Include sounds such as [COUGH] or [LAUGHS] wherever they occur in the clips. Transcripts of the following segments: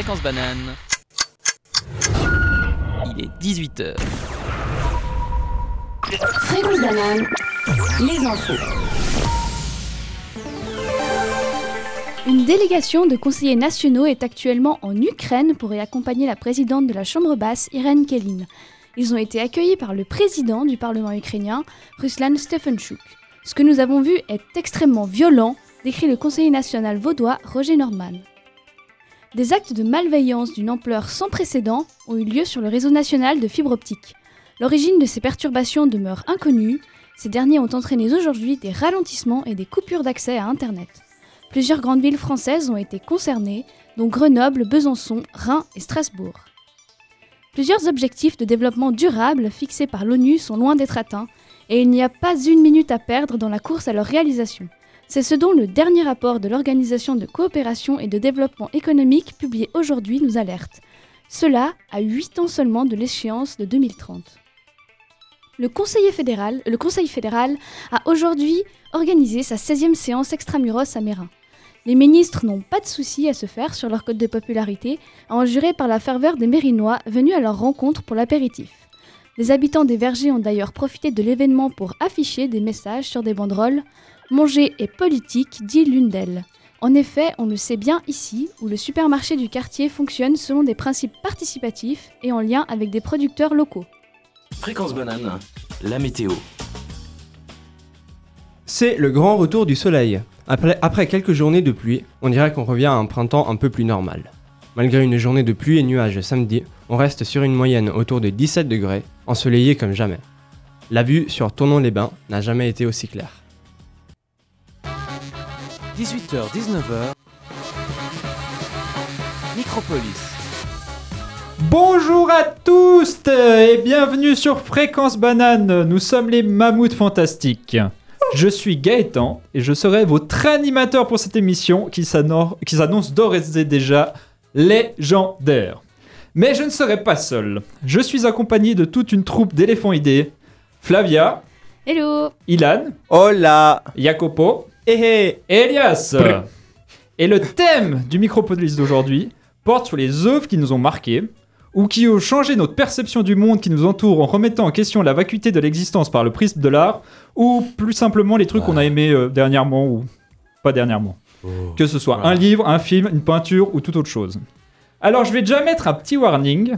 Fréquence banane. Il est 18h. Fréquence banane, les infos. Une délégation de conseillers nationaux est actuellement en Ukraine pour y accompagner la présidente de la Chambre basse, Irène Kellin. Ils ont été accueillis par le président du Parlement ukrainien, Ruslan Stefanchuk. Ce que nous avons vu est extrêmement violent, décrit le conseiller national vaudois Roger Nordman. Des actes de malveillance d'une ampleur sans précédent ont eu lieu sur le réseau national de fibre optique. L'origine de ces perturbations demeure inconnue. Ces derniers ont entraîné aujourd'hui des ralentissements et des coupures d'accès à Internet. Plusieurs grandes villes françaises ont été concernées, dont Grenoble, Besançon, Reims et Strasbourg. Plusieurs objectifs de développement durable fixés par l'ONU sont loin d'être atteints, et il n'y a pas une minute à perdre dans la course à leur réalisation. C'est ce dont le dernier rapport de l'Organisation de coopération et de développement économique publié aujourd'hui nous alerte. Cela à 8 ans seulement de l'échéance de 2030. Le, Conseil fédéral a aujourd'hui organisé sa 16e séance extramuros à Mérin. Les ministres n'ont pas de soucis à se faire sur leur code de popularité, enjuré par la ferveur des Mérinois venus à leur rencontre pour l'apéritif. Les habitants des vergers ont d'ailleurs profité de l'événement pour afficher des messages sur des banderoles Manger est politique, dit l'une d'elles. En effet, on le sait bien ici, où le supermarché du quartier fonctionne selon des principes participatifs et en lien avec des producteurs locaux. Fréquence banane, la météo. C'est le grand retour du soleil. Après, après quelques journées de pluie, on dirait qu'on revient à un printemps un peu plus normal. Malgré une journée de pluie et nuages samedi, on reste sur une moyenne autour de 17 degrés, ensoleillé comme jamais. La vue sur Tournon-les-Bains n'a jamais été aussi claire. 18h, 19h. Micropolis. Bonjour à tous et bienvenue sur Fréquence Banane. Nous sommes les mammouths fantastiques. Je suis Gaëtan et je serai votre animateur pour cette émission qui s'annonce qui s'annonce d'ores et déjà légendaire. Mais je ne serai pas seul. Je suis accompagné de toute une troupe d'éléphants idées. Flavia, Hello Ilan, Hola Jacopo Eh eh et Elias. Et le thème du Micropolis d'aujourd'hui porte sur les œuvres qui nous ont marqués ou qui ont changé notre perception du monde qui nous entoure en remettant en question la vacuité de l'existence par le prisme de l'art ou plus simplement les trucs qu'on a aimés euh, dernièrement ou pas dernièrement. Que ce soit un livre, un film, une peinture ou toute autre chose. Alors je vais déjà mettre un petit warning.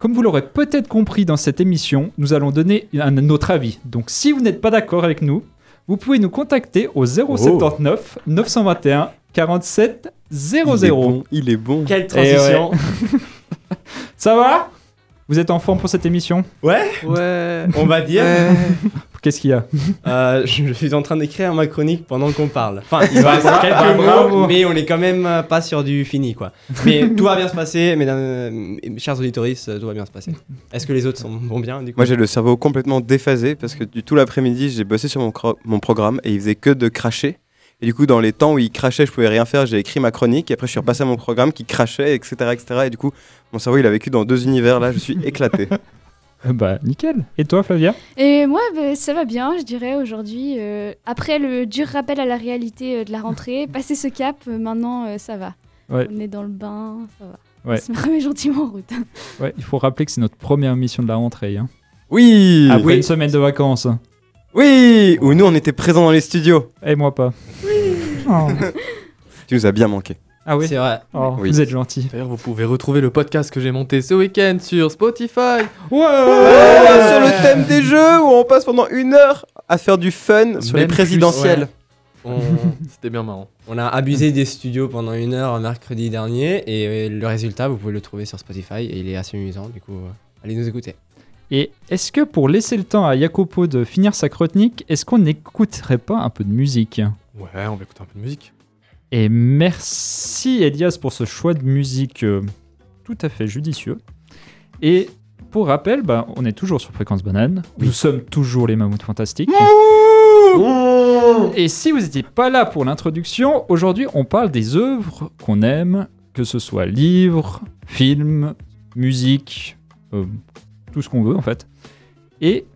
Comme vous l'aurez peut-être compris dans cette émission, nous allons donner un, notre avis. Donc si vous n'êtes pas d'accord avec nous, vous pouvez nous contacter au 079 921 47 00. il est bon. Quelle transition. [LAUGHS] Ça va? Vous êtes en forme pour cette émission? Ouais, Ouais. on va dire. Qu'est-ce qu'il y a [LAUGHS] Euh, je suis en train d'écrire ma chronique pendant qu'on parle. Enfin, il va rester quelques bah, bravo. mais on est quand même euh, pas sur du fini, quoi. Mais [LAUGHS] tout va bien se passer, mesdames, euh, chers auditoristes, tout va bien se passer. Est-ce que les autres sont, vont bien, du coup? Moi j'ai le cerveau complètement déphasé parce que du tout l'après-midi j'ai bossé sur mon programme et il faisait que de cracher. Et du coup dans les temps où il crachait je pouvais rien faire, j'ai écrit ma chronique et après je suis repassé à mon programme qui crachait etc. etc. Et du coup mon cerveau il a vécu dans deux univers là, je suis éclaté. [LAUGHS] [LAUGHS] Bah nickel. Et toi Flavia? Et moi, bah, ça va bien, je dirais, aujourd'hui. euh, après le dur rappel à la réalité euh, de la rentrée, [LAUGHS] passer ce cap, euh, maintenant, euh, ça va. Ouais. On est dans le bain, ça va. Ouais. On se remet gentiment en route. [LAUGHS] Ouais, il faut rappeler que c'est notre première émission de la rentrée. hein. Oui Après oui, une semaine de vacances. oui Où nous on était présents dans les studios. Et moi pas. Oh. Tu nous as bien manqué. Ah oui C'est vrai. Oh, Oui. Vous êtes gentil. D'ailleurs, vous pouvez retrouver le podcast que j'ai monté ce week-end sur Spotify. Ouais, sur le thème des jeux où on passe pendant une heure à faire du fun sur les plus, présidentielles. On- C'était bien marrant. On a abusé des studios pendant une heure mercredi dernier, et euh, le résultat, vous pouvez le trouver sur Spotify, et il est assez amusant, du coup, euh, allez nous écouter. Et est-ce que pour laisser le temps à Jacopo de finir sa chronique, est-ce qu'on n'écouterait pas un peu de musique? Ouais, on va écouter un peu de musique. Et merci Elias pour ce choix de musique euh, tout à fait judicieux. Et pour rappel, bah, on est toujours sur Fréquence Banane. Nous sommes toujours les mammouths fantastiques. Et si vous n'étiez pas là pour l'introduction, aujourd'hui on parle des œuvres qu'on aime, que ce soit livres, films, musique, euh, tout ce qu'on veut en fait. Et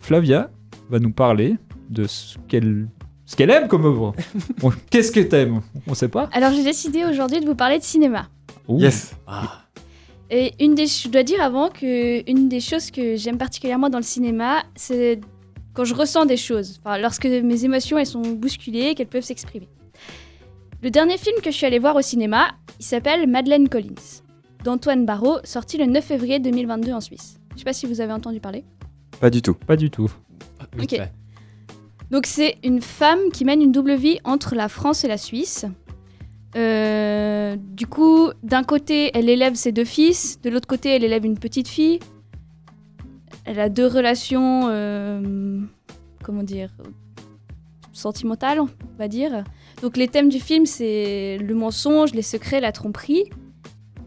Flavia va nous parler de ce qu'elle ce qu'elle aime comme œuvre. [LAUGHS] Bon, Qu'est-ce que t'aimes? On sait pas. Alors, j'ai décidé aujourd'hui de vous parler de cinéma. Ouh. Yes. Et une des, je dois dire avant que une des choses que j'aime particulièrement dans le cinéma, c'est quand je ressens des choses, enfin, lorsque mes émotions elles sont bousculées, qu'elles peuvent s'exprimer. Le dernier film que je suis allée voir au cinéma, il s'appelle Madeleine Collins, d'Antoine Barrault, sorti le 9 février 2022 en Suisse. Je sais pas si vous avez entendu parler. Pas du tout. Pas du tout. Ok. Donc c'est une femme qui mène une double vie entre la France et la Suisse. Euh, du coup, d'un côté, elle élève ses deux fils, de l'autre côté, elle élève une petite fille. Elle a deux relations, euh, comment dire, sentimentales, on va dire. Donc les thèmes du film, c'est le mensonge, les secrets, la tromperie.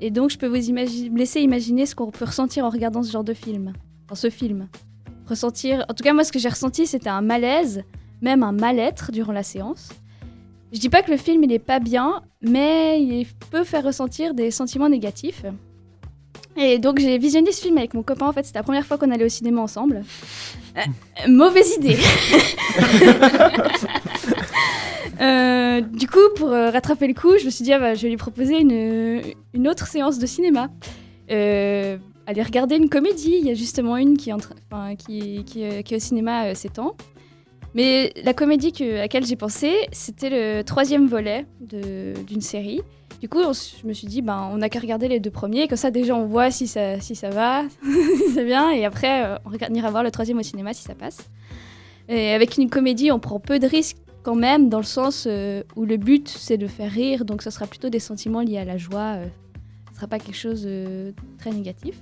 Et donc je peux vous laisser imaginer ce qu'on peut ressentir en regardant ce genre de film, dans ce film ressentir. En tout cas, moi, ce que j'ai ressenti, c'était un malaise, même un mal-être durant la séance. Je dis pas que le film il est pas bien, mais il peut faire ressentir des sentiments négatifs. Et donc j'ai visionné ce film avec mon copain. En fait, c'était la première fois qu'on allait au cinéma ensemble. Euh, mauvaise idée. [LAUGHS] Euh, du coup, pour euh, rattraper le coup, je me suis dit, ah bah, je vais lui proposer une, une autre séance de cinéma. Euh, aller regarder une comédie. Il y a justement une qui est, euh, au cinéma euh, ces temps. Mais la comédie à laquelle j'ai pensé, c'était le troisième volet d'une série. Du coup, je me suis dit, ben, on n'a qu'à regarder les deux premiers, comme ça déjà on voit si ça, ça va, [LAUGHS] si c'est bien, et après euh, on ira voir le troisième au cinéma si ça passe. Et avec une comédie, on prend peu de risques quand même, dans le sens euh, où le but c'est de faire rire, donc ce sera plutôt des sentiments liés à la joie, ce sera pas quelque chose de très négatif.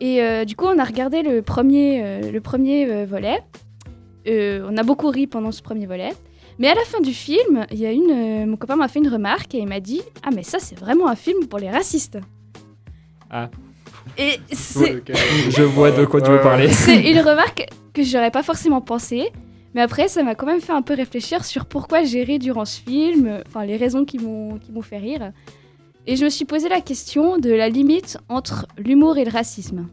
Et euh, du coup, on a regardé le premier, euh, le premier euh, volet. Euh, on a beaucoup ri pendant ce premier volet. Mais à la fin du film, il y a une, euh, mon copain m'a fait une remarque et il m'a dit Ah, mais ça, c'est vraiment un film pour les racistes. Ah. Et c'est Je vois de quoi tu veux parler. c'est une remarque que j'aurais pas forcément pensé. Mais après, ça m'a quand même fait un peu réfléchir sur pourquoi j'ai ri durant ce film, enfin les raisons qui m'ont qui m'ont fait rire. Et je me suis posé la question de la limite entre l'humour et le racisme.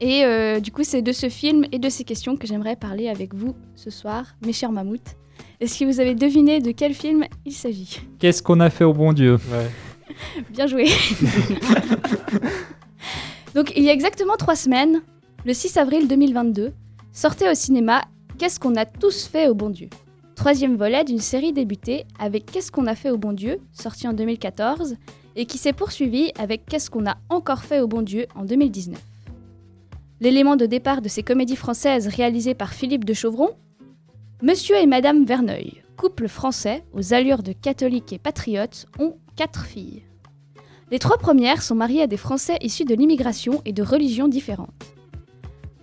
Et euh, du coup, c'est de ce film et de ces questions que j'aimerais parler avec vous ce soir, mes chers mammouths. Est-ce que vous avez deviné de quel film il s'agit? Qu'est-ce qu'on a fait au bon Dieu? [LAUGHS] Bien joué. [LAUGHS] Donc, il y a exactement trois semaines, le 6 avril 2022, sortait au cinéma Qu'est-ce qu'on a tous fait au bon Dieu? Troisième volet d'une série débutée avec Qu'est-ce qu'on a fait au bon Dieu, sorti en 2014, et qui s'est poursuivie avec Qu'est-ce qu'on a encore fait au bon Dieu en 2019. L'élément de départ de ces comédies françaises réalisées par Philippe de Chauvron Monsieur et Madame Verneuil, couple français aux allures de catholiques et patriotes, ont quatre filles. Les trois premières sont mariées à des Français issus de l'immigration et de religions différentes.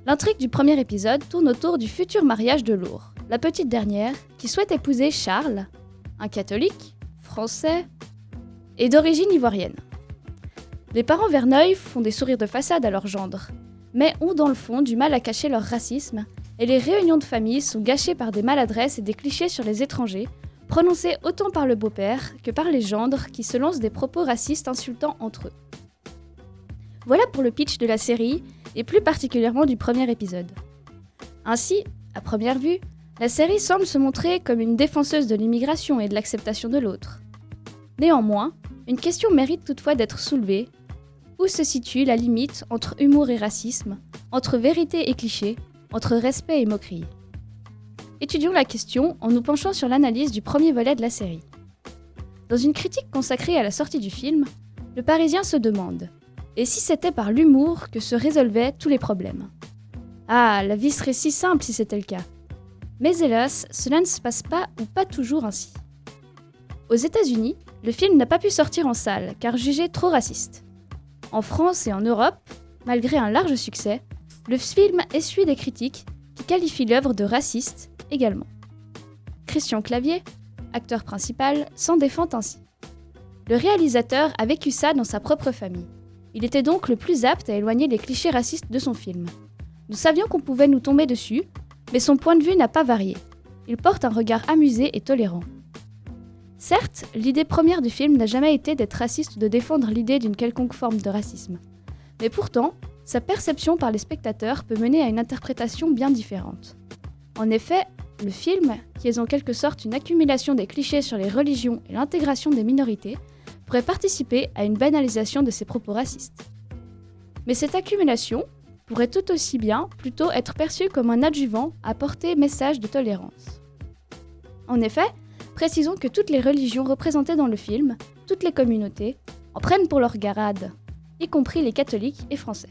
L'intrigue du premier épisode tourne autour du futur mariage de Laure, la petite dernière, qui souhaite épouser Charles, un catholique, français et d'origine ivoirienne. Les parents Verneuil font des sourires de façade à leur gendre, mais ont dans le fond du mal à cacher leur racisme, et les réunions de famille sont gâchées par des maladresses et des clichés sur les étrangers, prononcés autant par le beau-père que par les gendres qui se lancent des propos racistes insultants entre eux. Voilà pour le pitch de la série, et plus particulièrement du premier épisode. Ainsi, à première vue, la série semble se montrer comme une défenseuse de l'immigration et de l'acceptation de l'autre. Néanmoins, une question mérite toutefois d'être soulevée. Où se situe la limite entre humour et racisme, entre vérité et cliché, entre respect et moquerie? Étudions la question en nous penchant sur l'analyse du premier volet de la série. Dans une critique consacrée à la sortie du film, le Parisien se demande Et si c'était par l'humour que se résolvaient tous les problèmes? Ah, la vie serait si simple si c'était le cas. Mais hélas, cela ne se passe pas ou pas toujours ainsi. Aux États-Unis, le film n'a pas pu sortir en salle car jugé trop raciste. En France et en Europe, malgré un large succès, le film essuie des critiques qui qualifient l'œuvre de raciste également. Christian Clavier, acteur principal, s'en défend ainsi. Le réalisateur a vécu ça dans sa propre famille. Il était donc le plus apte à éloigner les clichés racistes de son film. Nous savions qu'on pouvait nous tomber dessus, mais son point de vue n'a pas varié. Il porte un regard amusé et tolérant. Certes, l'idée première du film n'a jamais été d'être raciste ou de défendre l'idée d'une quelconque forme de racisme. Mais pourtant, sa perception par les spectateurs peut mener à une interprétation bien différente. En effet, le film, qui est en quelque sorte une accumulation des clichés sur les religions et l'intégration des minorités, pourrait participer à une banalisation de ses propos racistes. Mais cette accumulation pourrait tout aussi bien plutôt être perçue comme un adjuvant à porter message de tolérance. En effet, précisons que toutes les religions représentées dans le film, toutes les communautés, en prennent pour leur garade, y compris les catholiques et français.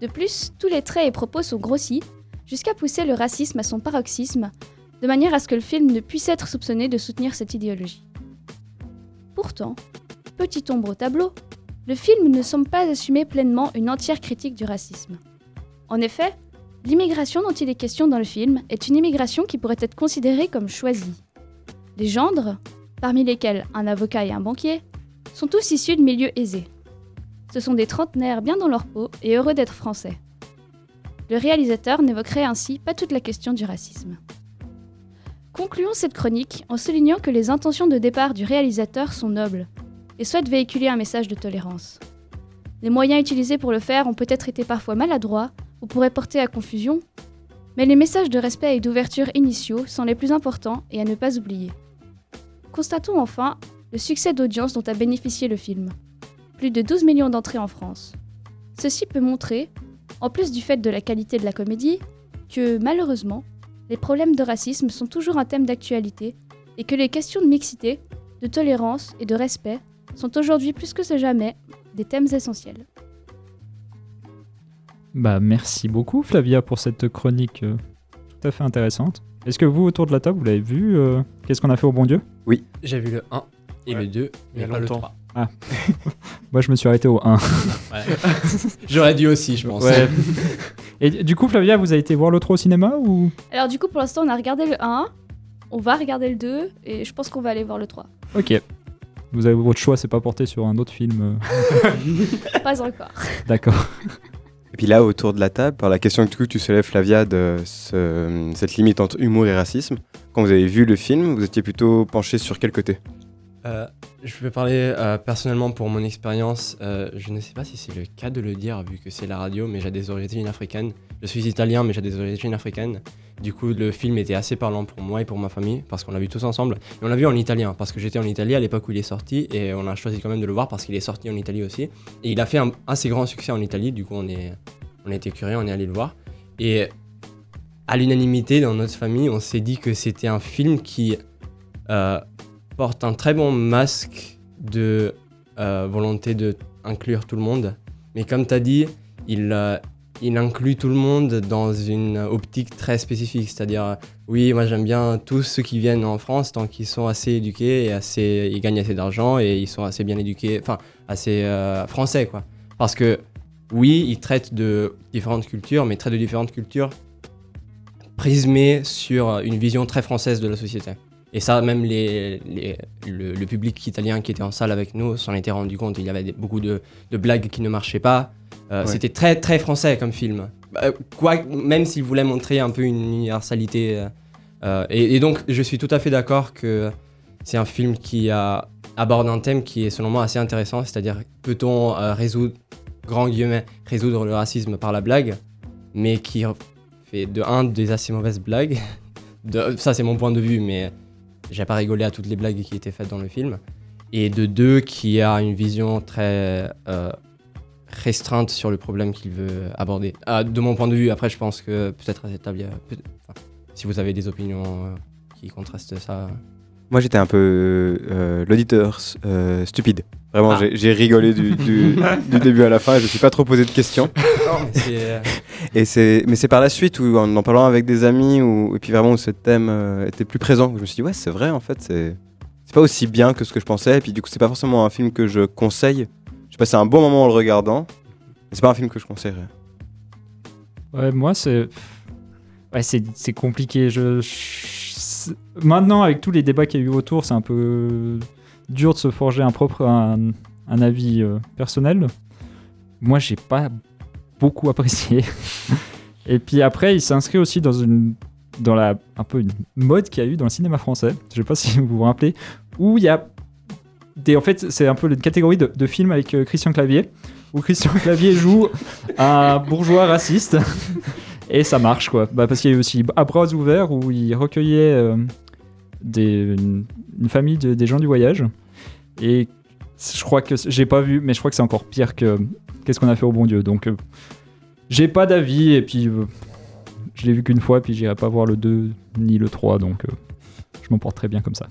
De plus, tous les traits et propos sont grossis, jusqu'à pousser le racisme à son paroxysme, de manière à ce que le film ne puisse être soupçonné de soutenir cette idéologie. Pourtant, petite ombre au tableau, le film ne semble pas assumer pleinement une entière critique du racisme. En effet, l'immigration dont il est question dans le film est une immigration qui pourrait être considérée comme choisie. Les gendres, parmi lesquels un avocat et un banquier, sont tous issus de milieux aisés. Ce sont des trentenaires bien dans leur peau et heureux d'être français. Le réalisateur n'évoquerait ainsi pas toute la question du racisme. Concluons cette chronique en soulignant que les intentions de départ du réalisateur sont nobles et souhaite véhiculer un message de tolérance. Les moyens utilisés pour le faire ont peut-être été parfois maladroits ou pourraient porter à confusion, mais les messages de respect et d'ouverture initiaux sont les plus importants et à ne pas oublier. Constatons enfin le succès d'audience dont a bénéficié le film. Plus de 12 millions d'entrées en France. Ceci peut montrer, en plus du fait de la qualité de la comédie, que malheureusement, les problèmes de racisme sont toujours un thème d'actualité et que les questions de mixité, de tolérance et de respect sont aujourd'hui plus que jamais des thèmes essentiels. Bah, merci beaucoup Flavia pour cette chronique euh, tout à fait intéressante. Est-ce que vous, autour de la table, vous l'avez vu euh, Qu'est-ce qu'on a fait au bon Dieu? J'ai vu le 1 et Ouais. le 2, Il y a mais pas le longtemps. 3. [LAUGHS] Moi, je me suis arrêté au 1. [LAUGHS] J'aurais dû aussi, je pense. Ouais. Et du coup, Flavia, vous avez été voir l'autre au cinéma ou? Alors du coup pour l'instant on a regardé le 1, on va regarder le 2 et je pense qu'on va aller voir le 3. Ok. Vous avez votre choix, c'est pas porté sur un autre film. euh, [LAUGHS] Pas encore. D'accord. Et puis là, autour de la table, par la question que du coup, tu soulèves, Flavia, de ce- cette limite entre humour et racisme, quand vous avez vu le film, vous étiez plutôt penché sur quel côté? Euh, je vais parler euh, personnellement pour mon expérience. Euh, je ne sais pas si c'est le cas de le dire vu que c'est la radio, mais j'ai des origines africaines. Je suis italien, mais j'ai des origines africaines. Du coup, le film était assez parlant pour moi et pour ma famille parce qu'on l'a vu tous ensemble. Et on l'a vu en italien parce que j'étais en Italie à l'époque où il est sorti et on a choisi quand même de le voir parce qu'il est sorti en Italie aussi. Et il a fait un assez grand succès en Italie. Du coup, on, est, on a été curieux, on est allé le voir. Et à l'unanimité dans notre famille, on s'est dit que c'était un film qui euh, porte un très bon masque de euh, volonté de inclure tout le monde. Mais comme tu as dit, il, euh, il inclut tout le monde dans une optique très spécifique. C'est-à-dire, oui, moi j'aime bien tous ceux qui viennent en France tant qu'ils sont assez éduqués et assez, ils gagnent assez d'argent et ils sont assez bien éduqués, enfin, assez euh, français, quoi. Parce que, oui, ils traitent de différentes cultures, mais ils traitent de différentes cultures prismées sur une vision très française de la société. Et ça, même les, les- le, le public italien qui était en salle avec nous s'en était rendu compte. Il y avait des- beaucoup de, de blagues qui ne marchaient pas. Euh, Ouais. C'était très très français comme film. Quoi, même s'il voulait montrer un peu une universalité. euh, euh, et, et donc, je suis tout à fait d'accord que c'est un film qui a, aborde un thème qui est selon moi assez intéressant. C'est-à-dire, peut-on euh, résoudre, grand guillemets, résoudre le racisme par la blague, mais qui fait de un des assez mauvaises blagues? [LAUGHS] De, ça, c'est mon point de vue, mais j'ai pas rigolé à toutes les blagues qui étaient faites dans le film. Et de deux, qui a une vision très euh, restreinte sur le problème qu'il veut aborder. Ah, de mon point de vue, après, je pense que peut-être à cette table, si vous avez des opinions euh, qui contrastent ça. Moi, j'étais un peu euh, l'auditeur euh, stupide. Vraiment, Ah. j'ai- rigolé du, du- [LAUGHS] du début à la fin et je me suis pas trop posé de questions. Euh, Et c'est, mais c'est par la suite où, en en parlant avec des amis, où, et puis vraiment où ce thème euh, était plus présent, où je me suis dit, ouais, c'est vrai, en fait, c'est, c'est pas aussi bien que ce que je pensais. Et puis du coup, c'est pas forcément un film que je conseille. J'ai passé un bon moment en le regardant, mais c'est pas un film que je conseillerais. Ouais, moi, c'est. Ouais, c'est c'est compliqué. Je... je- Maintenant, avec tous les débats qu'il y a eu autour, c'est un peu dur de se forger un propre un, avis euh, personnel. Moi, j'ai pas beaucoup [LAUGHS] apprécié. Et puis après, il s'inscrit aussi dans une dans la un peu une mode qu'il y a eu dans le cinéma français. Je sais pas [LAUGHS] si vous vous rappelez, où il y a des en fait c'est un peu une catégorie de, de films avec euh, Christian Clavier où Christian Clavier joue un bourgeois raciste et ça marche quoi. Bah, parce qu'il y a eu aussi À bras ouverts où il recueillait euh, des, une, famille de- des gens du voyage et je crois que j'ai pas vu, mais je crois que c'est encore pire que qu'est-ce qu'on a fait au bon Dieu. Donc, euh, j'ai pas d'avis et puis euh, je l'ai vu qu'une fois, puis j'irai pas voir le 2 ni le 3, donc je m'en porte très bien comme ça.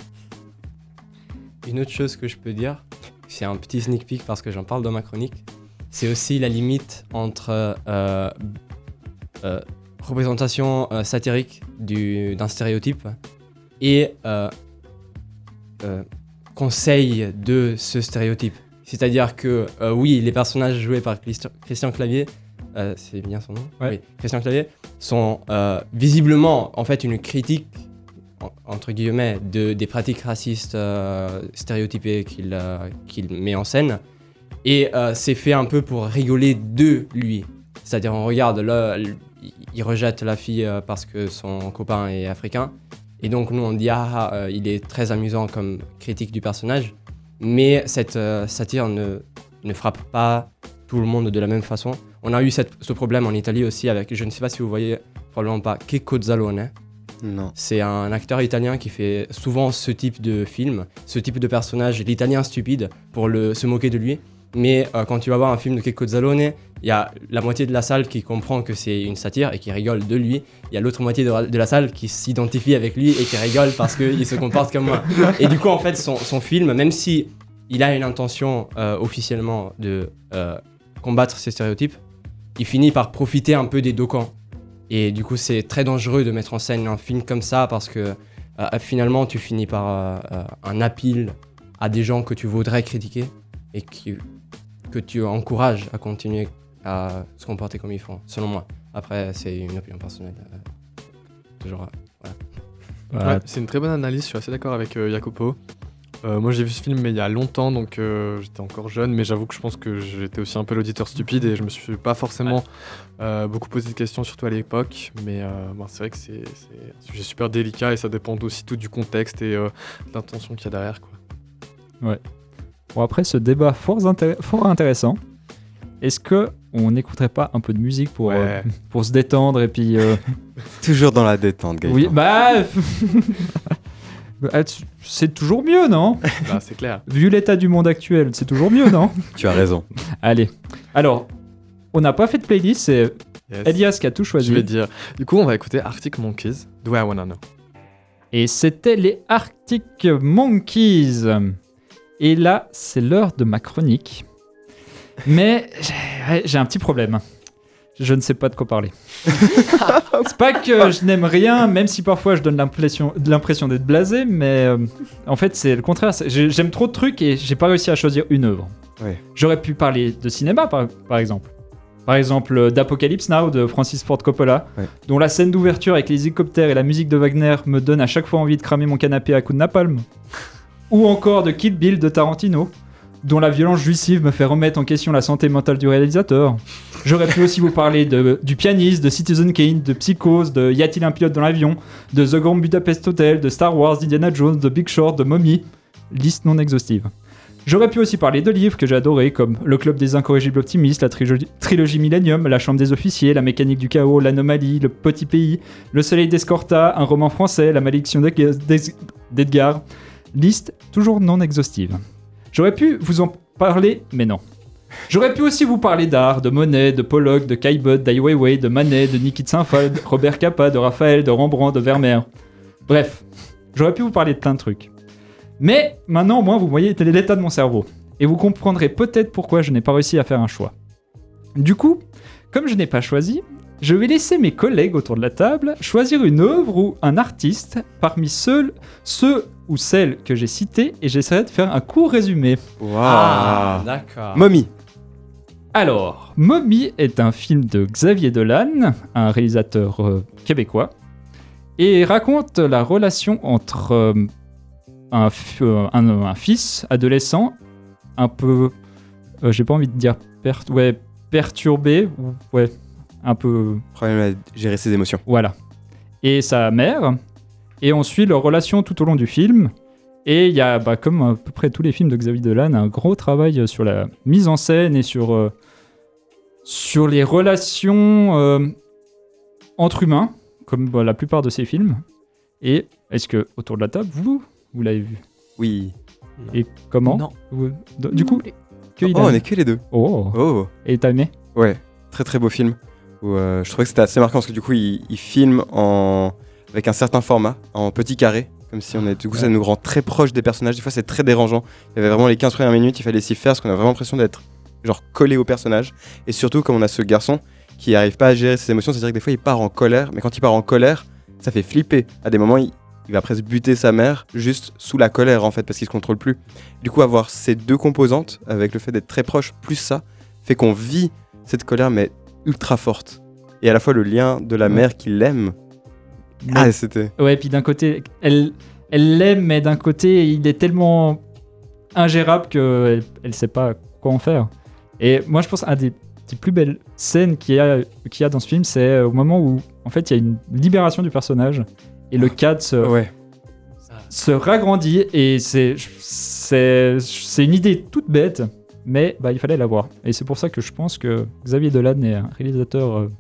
Une autre chose que je peux dire, c'est un petit sneak peek parce que j'en parle dans ma chronique, c'est aussi la limite entre représentation euh, satirique du- d'un stéréotype et euh, euh, conseil de ce stéréotype. C'est-à-dire que, euh, oui, les personnages joués par Christi- Christian Clavier, euh, c'est bien son nom Ouais. Oui, Christian Clavier, sont euh, visiblement en fait une critique en- entre guillemets, de, des pratiques racistes euh, stéréotypées qu'il euh, qu'il met en scène. Et euh, c'est fait un peu pour rigoler de lui. C'est-à-dire, on regarde là, il rejette la fille euh, parce que son copain est africain. Et donc, nous, on dit, ah, ah, euh, il est très amusant comme critique du personnage. Mais cette euh, satire ne, ne frappe pas tout le monde de la même façon. On a eu cette- ce problème en Italie aussi avec, je ne sais pas si vous voyez, probablement pas, Checco Zalone. Non. C'est un acteur italien qui fait souvent ce type de film, ce type de personnage, l'italien stupide, pour le, se moquer de lui. Mais euh, quand tu vas voir un film de Checco Zalone, il y a la moitié de la salle qui comprend que c'est une satire et qui rigole de lui. Il y a l'autre moitié de, la- de la salle qui s'identifie avec lui et qui rigole parce qu'il se comporte comme moi. [LAUGHS] Et du coup, en fait, son, son film, même si il a une intention euh, officiellement de euh, combattre ces stéréotypes, il finit par profiter un peu des deux camps. Et du coup, c'est très dangereux de mettre en scène un film comme ça parce que finalement, tu finis par un appel à des gens que tu voudrais critiquer et qui, que tu encourages à continuer à se comporter comme ils font, selon moi. Après, c'est une opinion personnelle. euh, toujours. euh, Voilà. Ouais, c'est une très bonne analyse, je suis assez d'accord avec euh, Jacopo. Euh, moi j'ai vu ce film mais il y a longtemps donc euh, j'étais encore jeune mais j'avoue que je pense que j'étais aussi un peu l'auditeur stupide et je me suis pas forcément euh, beaucoup posé de questions surtout à l'époque mais euh, c'est vrai que c'est c'est un sujet super délicat et ça dépend aussi tout du contexte et euh, de l'intention qu'il y a derrière quoi. Bon, après ce débat fort, intér- fort intéressant, est-ce que on n'écouterait pas un peu de musique pour, Ouais. euh, [LAUGHS] pour se détendre et puis. euh, [LAUGHS] Toujours dans la détente, Gaëtan. oui, bah. [LAUGHS] bah, c'est toujours mieux, non? Bah, c'est clair. Vu l'état du monde actuel, c'est toujours mieux, non? Tu as raison. Allez. Alors, on n'a pas fait de playlist, c'est Yes. Elias qui a tout Je choisi. vais dire. Du coup on va écouter Arctic Monkeys. Do I Wanna Know? Et c'était les Arctic Monkeys. Et là, c'est l'heure de ma chronique. Mais j'ai- un petit problème. Je ne sais pas de quoi parler. [LAUGHS] c'est pas que je n'aime rien, même si parfois je donne l'impression d'être blasé, mais euh, en fait c'est le contraire. J'aime trop de trucs et j'ai pas réussi à choisir une œuvre. Ouais. J'aurais pu parler de cinéma par, par exemple. Par exemple euh, d'Apocalypse Now de Francis Ford Coppola, Ouais. dont la scène d'ouverture avec les hélicoptères et la musique de Wagner me donne à chaque fois envie de cramer mon canapé à coups de napalm. Ou encore de Kill Bill de Tarantino, dont la violence jouissive me fait remettre en question la santé mentale du réalisateur. J'aurais pu aussi vous parler de, du pianiste, de Citizen Kane, de Psychose, de Y a-t-il un pilote dans l'avion, de The Grand Budapest Hotel, de Star Wars, d'Indiana Jones, de Big Short, de Mommy. Liste non exhaustive. J'aurais pu aussi parler de livres que j'ai adorés comme Le Club des Incorrigibles Optimistes, la trilogie, trilogie Millennium, La Chambre des Officiers, La Mécanique du Chaos, L'Anomalie, Le Petit Pays, Le Soleil d'Escorta, un roman français, La Malédiction d'Edgar. Liste toujours non exhaustive. J'aurais pu vous en parler, mais non. J'aurais pu aussi vous parler d'art, de Monet, de Pollock, de Caillebotte, d'Ai Weiwei, de Manet, de Niki Saint-Phal, de Robert Capa, de Raphaël, de Rembrandt, de Vermeer. Bref, j'aurais pu vous parler de plein de trucs. Mais maintenant, au moins, vous voyez l'état de mon cerveau. Et vous comprendrez peut-être pourquoi je n'ai pas réussi à faire un choix. Du coup, comme je n'ai pas choisi, je vais laisser mes collègues autour de la table choisir une œuvre ou un artiste parmi ceux, ceux ou celles que j'ai cités et j'essaierai de faire un court résumé. Waouh. Ah, d'accord. Mommy. Alors, Mommy est un film de Xavier Dolan, un réalisateur euh, québécois, et raconte la relation entre euh, un, euh, un- un fils adolescent un peu, euh, j'ai pas envie de dire per- ouais, perturbé, ou ouais, un peu Problème à gérer ses émotions. voilà. Et sa mère. Et on suit leur relation tout au long du film. Et il y a, bah, comme à peu près tous les films de Xavier Dolan, un gros travail sur la mise en scène et sur, euh, sur les relations euh, entre humains, comme bah, la plupart de ses films. Et est-ce que, autour de la table, vous, vous l'avez vu? Oui. Et comment? Non. Du coup, que Oh, on est que les deux. Oh. Oh, Et t'as aimé ouais. Très très beau film. Où, euh, je trouvais que c'était assez marquant parce que du coup, il, il filme en... avec un certain format, en petit carré. Comme si on est. Du coup, ça nous rend très proche des personnages. Des fois, c'est très dérangeant. Il y avait vraiment les 15 premières minutes, il fallait s'y faire parce qu'on a vraiment l'impression d'être genre collé au personnage. Et surtout, comme on a ce garçon qui n'arrive pas à gérer ses émotions, c'est-à-dire que des fois, il part en colère. Mais quand il part en colère, ça fait flipper. À des moments, il, il va presque buter sa mère juste sous la colère en fait parce qu'il se contrôle plus. Du coup, avoir ces deux composantes avec le fait d'être très proche plus ça fait qu'on vit cette colère mais ultra forte. Et à la fois le lien de la mère qui l'aime. Ah, c'était. Ouais, puis d'un côté, elle elle l'aime, mais d'un côté, il est tellement ingérable qu'elle elle sait pas quoi en faire. Et moi, je pense un des, des plus belles scènes qu'il y, a- qu'il y a dans ce film, c'est au moment où, en fait, il y a une libération du personnage et le cadre se, Ouais. se ragrandit et c'est une idée toute bête, mais bah, il fallait l'avoir. Et c'est pour ça que je pense que Xavier Dolan est un réalisateur euh,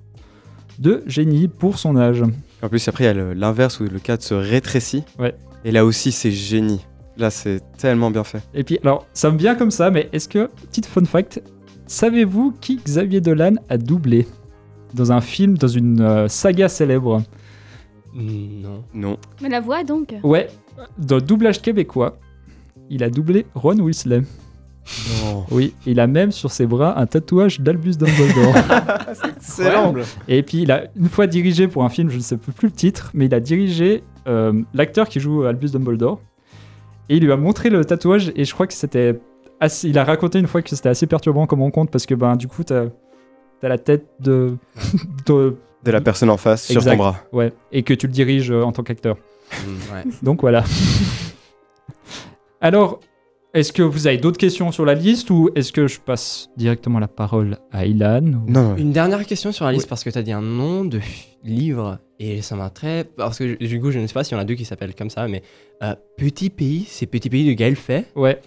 de génie pour son âge. En plus, après, il y a l'inverse où le cadre se rétrécit. Ouais. Et là aussi, c'est génie. Là, c'est tellement bien fait. Et puis, alors, ça me vient comme ça, mais est-ce que, petite fun fact, savez-vous qui Xavier Dolan a doublé dans un film, dans une euh, saga célèbre? Non. Non. Mais la voix donc Ouais, dans le doublage québécois, il a doublé Ron Weasley. Non. Oui, il a même sur ses bras un tatouage d'Albus Dumbledore. [LAUGHS] Excellent. Et puis, il a une fois dirigé pour un film, je ne sais plus le titre, mais il a dirigé euh, l'acteur qui joue Albus Dumbledore. Et il lui a montré le tatouage, et je crois que c'était. Assez, il a raconté une fois que c'était assez perturbant comme rencontre, parce que ben, du coup, t'as as la tête de, [LAUGHS] de- De la personne en face sur ton bras. Ouais, et que tu le diriges euh, en tant qu'acteur. Mm, ouais. Donc voilà. [LAUGHS] Alors, est-ce que vous avez d'autres questions sur la liste, ou est-ce que je passe directement la parole à Ilan ou- Non, non. Une dernière question sur la liste Oui. parce que tu as dit un nom de livre et ça m'a très. Parce que du coup, je ne sais pas s'il y en a deux qui s'appellent comme ça, mais euh, Petit Pays, c'est Petit Pays de Gaël Fay. Ouais.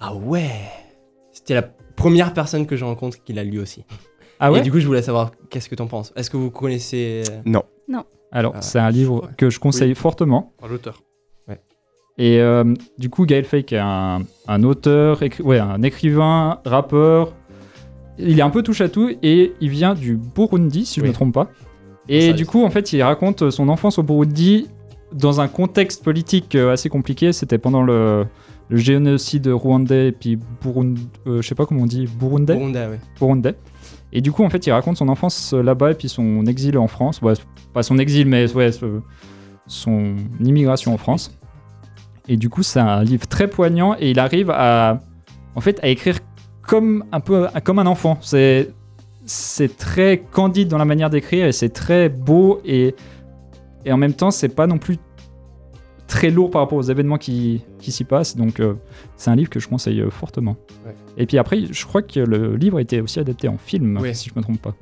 Ah ouais C'était la première personne que je rencontre qui l'a lu aussi. Ah ouais? Et du coup, je voulais savoir qu'est-ce que t'en penses. Est-ce que vous connaissez. euh, Alors, Ah, c'est un livre que je conseille fortement. Par l'auteur. Et euh, du coup, Gaël Fake est un, un auteur, écri- ouais, un écrivain, rappeur. Il est un peu touche à tout et il vient du Burundi, si je ne me trompe pas. Et Ça, du coup, en fait, il raconte son enfance au Burundi dans un contexte politique euh, assez compliqué. C'était pendant le, le génocide rwandais et puis Burundi, euh, je sais pas comment on dit, Burundais? Burundais, ouais. burundais. Et du coup, en fait, il raconte son enfance euh, là-bas et puis son exil en France. Ouais, pas son exil, mais ouais, ce- son immigration en France. Et du coup, c'est un livre très poignant et il arrive à, en fait, à écrire comme un peu comme un enfant. C'est c'est très candide dans la manière d'écrire et c'est très beau et et en même temps, c'est pas non plus très lourd par rapport aux événements qui, qui s'y passent. Donc, euh, c'est un livre que je conseille euh, fortement. Ouais. Et puis après, je crois que le livre a été aussi adapté en film, si je me trompe pas.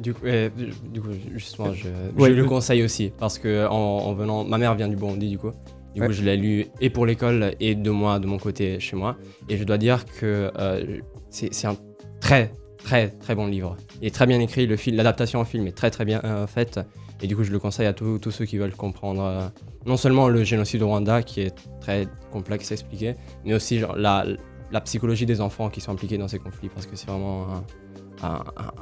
Du coup, euh, du coup justement, je, Ouais. je le conseille aussi parce que en, en venant, ma mère vient du Burundi du coup. Du Ouais. coup, je l'ai lu et pour l'école et de moi, de mon côté, chez moi. Et je dois dire que euh, c'est un très, très, très bon livre. Il est très bien écrit. L'adaptation en film est très, très bien euh, faite. Et du coup, je le conseille à tous tous ceux qui veulent comprendre euh, non seulement le génocide au Rwanda, qui est très complexe à expliquer, mais aussi genre, la, la psychologie des enfants qui sont impliqués dans ces conflits, parce que c'est vraiment un- un- un-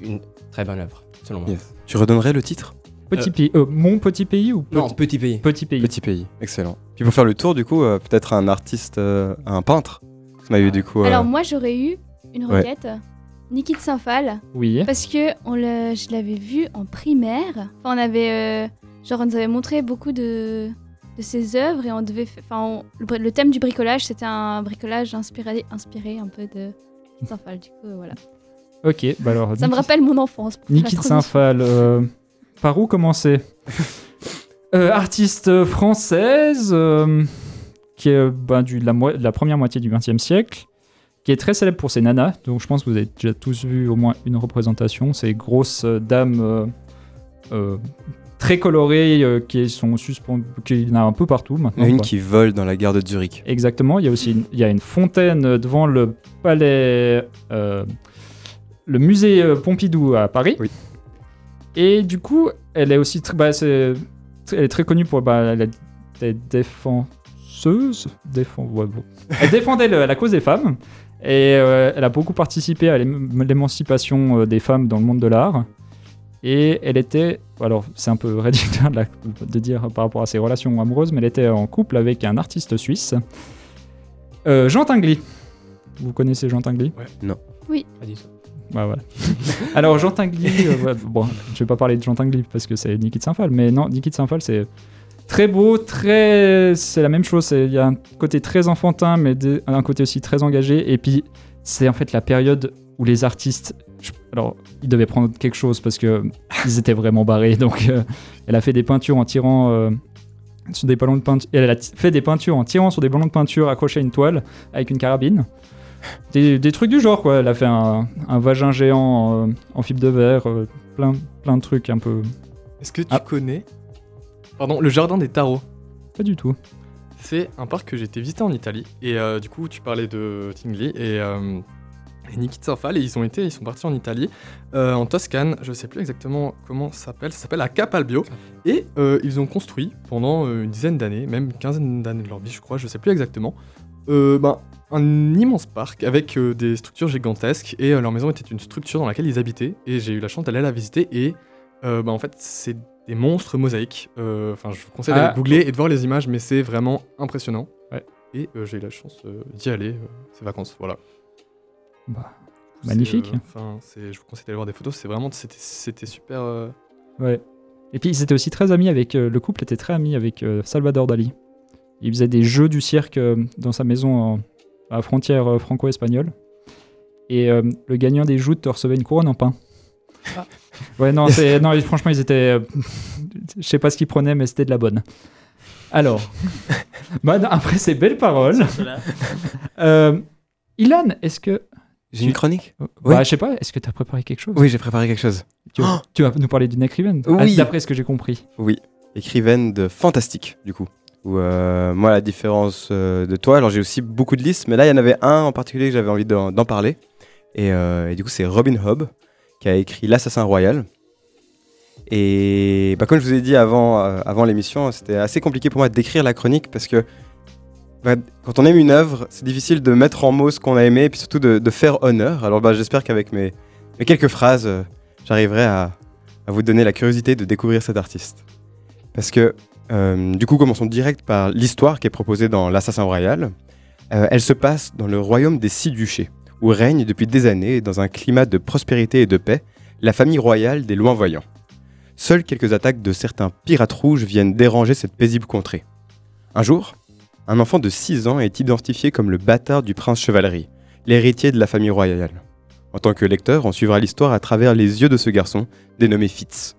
une très bonne œuvre, selon moi. Yes. Tu redonnerais le titre? Petit pays, euh, mon petit pays ou Non, petit, pays. petit pays Petit pays. Excellent. Puis pour faire le tour, du coup, euh, peut-être un artiste, euh, un peintre. On a eu du coup. euh, Alors moi j'aurais eu une Ouais. requête. Niki de Saint-Phal, Oui. parce que on je l'avais vu en primaire. Enfin, on avait, euh, genre, on nous avait montré beaucoup de, de ses œuvres et on devait, enfin, on- le, thème du bricolage, c'était un bricolage inspiré, inspiré un peu de Niki de Saint-Phal. Du coup, euh, voilà. Ok, bah alors. Ça me rappelle mon enfance. Niki de. Saint-Phal, euh, par où commencer [LAUGHS] Euh, Artiste française, euh, qui est ben, du, de, la moi- de la première moitié du XXe siècle, qui est très célèbre pour ses nanas. Donc je pense que vous avez déjà tous vu au moins une représentation. Ces grosses euh, dames euh, très colorées qui sont suspendues, qu'il y en a un peu partout maintenant. une quoi. qui vole dans la gare de Zurich. Exactement, il y a aussi une, il y a une fontaine devant le palais, le musée Pompidou à Paris. Oui. Et du coup, elle est aussi tr- bah, c'est- elle est très connue pour bah, elle a des défenseuse. Défend, ouais, bon. Elle défendait le- la cause des femmes. Et euh, elle a beaucoup participé à l'ém- l'émancipation euh, des femmes dans le monde de l'art. Et elle était, alors c'est un peu réducteur de, la- de dire par rapport à ses relations amoureuses, mais elle était en couple avec un artiste suisse, euh, Jean Tinguely. Vous connaissez Jean Tinguely Pas dit ça. Voilà. [LAUGHS] Alors, Jean Tinguely, euh, ouais, bon, je vais pas parler de Jean Tinguely parce que c'est Niki de Saint-Phal, mais non, Niki de Saint-Phal, c'est très beau, très. C'est la même chose, il y a un côté très enfantin, mais un côté aussi très engagé, et puis c'est en fait la période où les artistes. Alors, ils devaient prendre quelque chose parce que [LAUGHS] ils étaient vraiment barrés, donc euh, elle a fait des peintures en tirant. euh, sur des ballons de peinture. Elle a fait des peintures en tirant sur des ballons de peinture accrochés à une toile avec une carabine. Des, des trucs du genre, quoi. Elle a fait un, un vagin géant en fibre de verre, euh, plein, plein de trucs un peu. Est-ce que tu Ah. connais Pardon, le jardin des tarots? Pas du tout. C'est un parc que j'ai été visiter en Italie. Et euh, du coup, tu parlais de Tingley et, euh, et Niki de Saint-Phal. Et ils, ont été, ils sont partis en Italie, euh, en Toscane. Je sais plus exactement comment ça s'appelle. Ça s'appelle à Capalbio. Et ils ont construit pendant une dizaine d'années, même une quinzaine d'années de leur vie, je crois, je sais plus exactement, ben, un immense parc avec euh, des structures gigantesques. Et euh, leur maison était une structure dans laquelle ils habitaient. Et j'ai eu la chance d'aller la visiter. Et euh, ben, en fait, c'est des monstres mosaïques. Enfin, je vous conseille d'aller Ah. googler et de voir les images, mais c'est vraiment impressionnant. Ouais. Et j'ai eu la chance d'y aller ces vacances. Voilà. Bah, Magnifique. Enfin, je vous conseille d'aller voir des photos. C'est vraiment, c'était, super. ouais. Et puis ils étaient aussi très amis avec. le couple était très ami avec Salvador Dali. Il faisait des jeux du cirque dans sa maison en- à la frontière euh, franco-espagnole. Et euh, le gagnant des joutes recevait une couronne en pain. Ouais, non, [LAUGHS] c'est, non, franchement, ils étaient. euh, je sais pas ce qu'ils prenaient, mais c'était de la bonne. Alors, [LAUGHS] bah, non, après ces belles paroles, [LAUGHS] euh, Ilan, est-ce que. J'ai une chronique Bah, Oui. je sais pas, est-ce que tu as préparé quelque chose? Oui, j'ai préparé quelque chose. tu, vas, tu vas nous parler d'une écrivaine? Oui. Ah, D'après ce que j'ai compris. écrivaine de fantastique, du coup. Où, euh, moi, à la différence euh, de toi, alors j'ai aussi beaucoup de listes, mais là, il y en avait un en particulier que j'avais envie d'en parler. Et, euh, et du coup, c'est Robin Hobb, qui a écrit L'Assassin Royal. Et bah, comme je vous ai dit avant, avant l'émission, c'était assez compliqué pour moi d'écrire la chronique parce que bah, quand on aime une œuvre, c'est difficile de mettre en mots ce qu'on a aimé et puis surtout de, faire honneur. Alors bah, j'espère qu'avec mes, quelques phrases, j'arriverai à, à vous donner la curiosité de découvrir cet artiste. Parce que euh, du coup, commençons direct par l'histoire qui est proposée dans L'Assassin Royal. Euh, elle se passe dans le royaume des six duchés, où règne depuis des années, dans un climat de prospérité et de paix, la famille royale des loin-voyants. Seules quelques attaques de certains pirates rouges viennent déranger cette paisible contrée. Un jour, un enfant de 6 ans est identifié comme le bâtard du prince Chevalerie, l'héritier de la famille royale. En tant que lecteur, on suivra l'histoire à travers les yeux de ce garçon, dénommé Fitz.